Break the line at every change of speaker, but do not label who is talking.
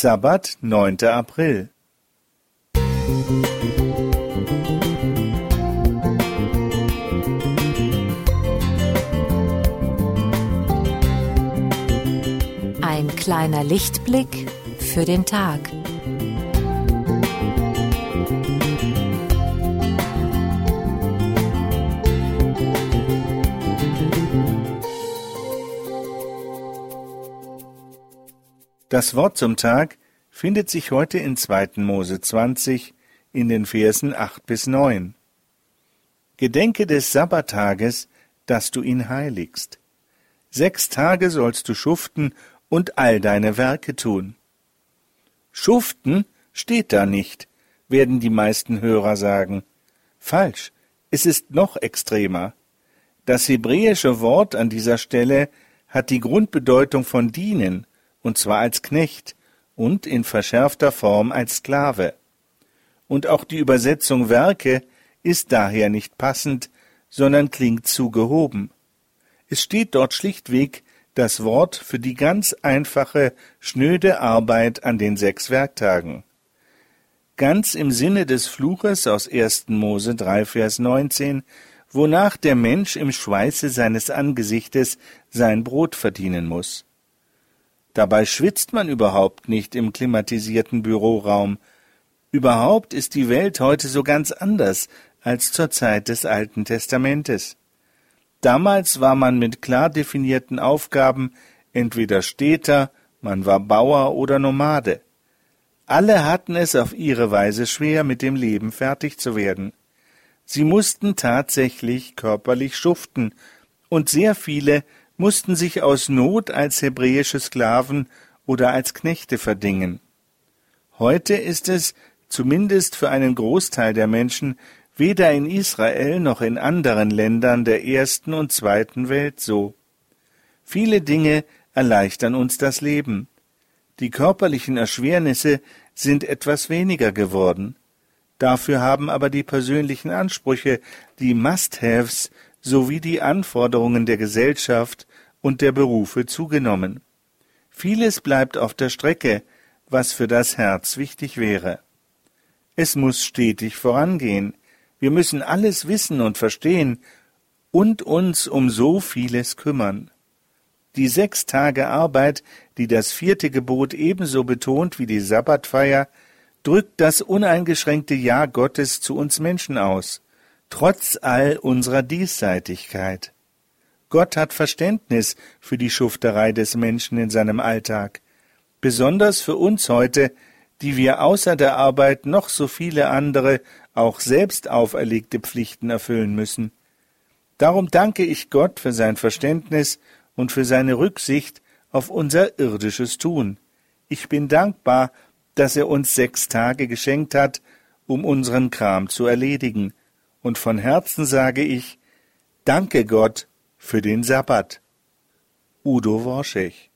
Sabbat, 9. April.
Ein kleiner Lichtblick für den Tag.
Das Wort zum Tag findet sich heute in 2. Mose 20 in den Versen 8 bis 9. Gedenke des Sabbattages, dass du ihn heiligst. Sechs Tage sollst du schuften und all deine Werke tun. Schuften steht da nicht, werden die meisten Hörer sagen. Falsch, es ist noch extremer. Das hebräische Wort an dieser Stelle hat die Grundbedeutung von dienen, und zwar als Knecht und in verschärfter Form als Sklave. Und auch die Übersetzung Werke ist daher nicht passend, sondern klingt zu gehoben. Es steht dort schlichtweg das Wort für die ganz einfache, schnöde Arbeit an den sechs Werktagen. Ganz im Sinne des Fluches aus 1. Mose 3, Vers 19, wonach der Mensch im Schweiße seines Angesichtes sein Brot verdienen muss. Dabei schwitzt man überhaupt nicht im klimatisierten Büroraum. Überhaupt ist die Welt heute so ganz anders als zur Zeit des Alten Testamentes. Damals war man mit klar definierten Aufgaben entweder Städter, man war Bauer oder Nomade. Alle hatten es auf ihre Weise schwer, mit dem Leben fertig zu werden. Sie mussten tatsächlich körperlich schuften, und sehr viele mussten sich aus Not als hebräische Sklaven oder als Knechte verdingen. Heute ist es, zumindest für einen Großteil der Menschen, weder in Israel noch in anderen Ländern der ersten und zweiten Welt so. Viele Dinge erleichtern uns das Leben. Die körperlichen Erschwernisse sind etwas weniger geworden. Dafür haben aber die persönlichen Ansprüche, die Must-Haves sowie die Anforderungen der Gesellschaft und der Berufe zugenommen. Vieles bleibt auf der Strecke, was für das Herz wichtig wäre. Es muss stetig vorangehen. Wir müssen alles wissen und verstehen und uns um so vieles kümmern. Die sechs Tage Arbeit, die das vierte Gebot ebenso betont wie die Sabbatfeier, drückt das uneingeschränkte Ja Gottes zu uns Menschen aus, trotz all unserer Diesseitigkeit. Gott hat Verständnis für die Schufterei des Menschen in seinem Alltag, besonders für uns heute, die wir außer der Arbeit noch so viele andere, auch selbst auferlegte Pflichten erfüllen müssen. Darum danke ich Gott für sein Verständnis und für seine Rücksicht auf unser irdisches Tun. Ich bin dankbar, dass er uns sechs Tage geschenkt hat, um unseren Kram zu erledigen, und von Herzen sage ich, danke Gott für den Sabbat. Udo Worschech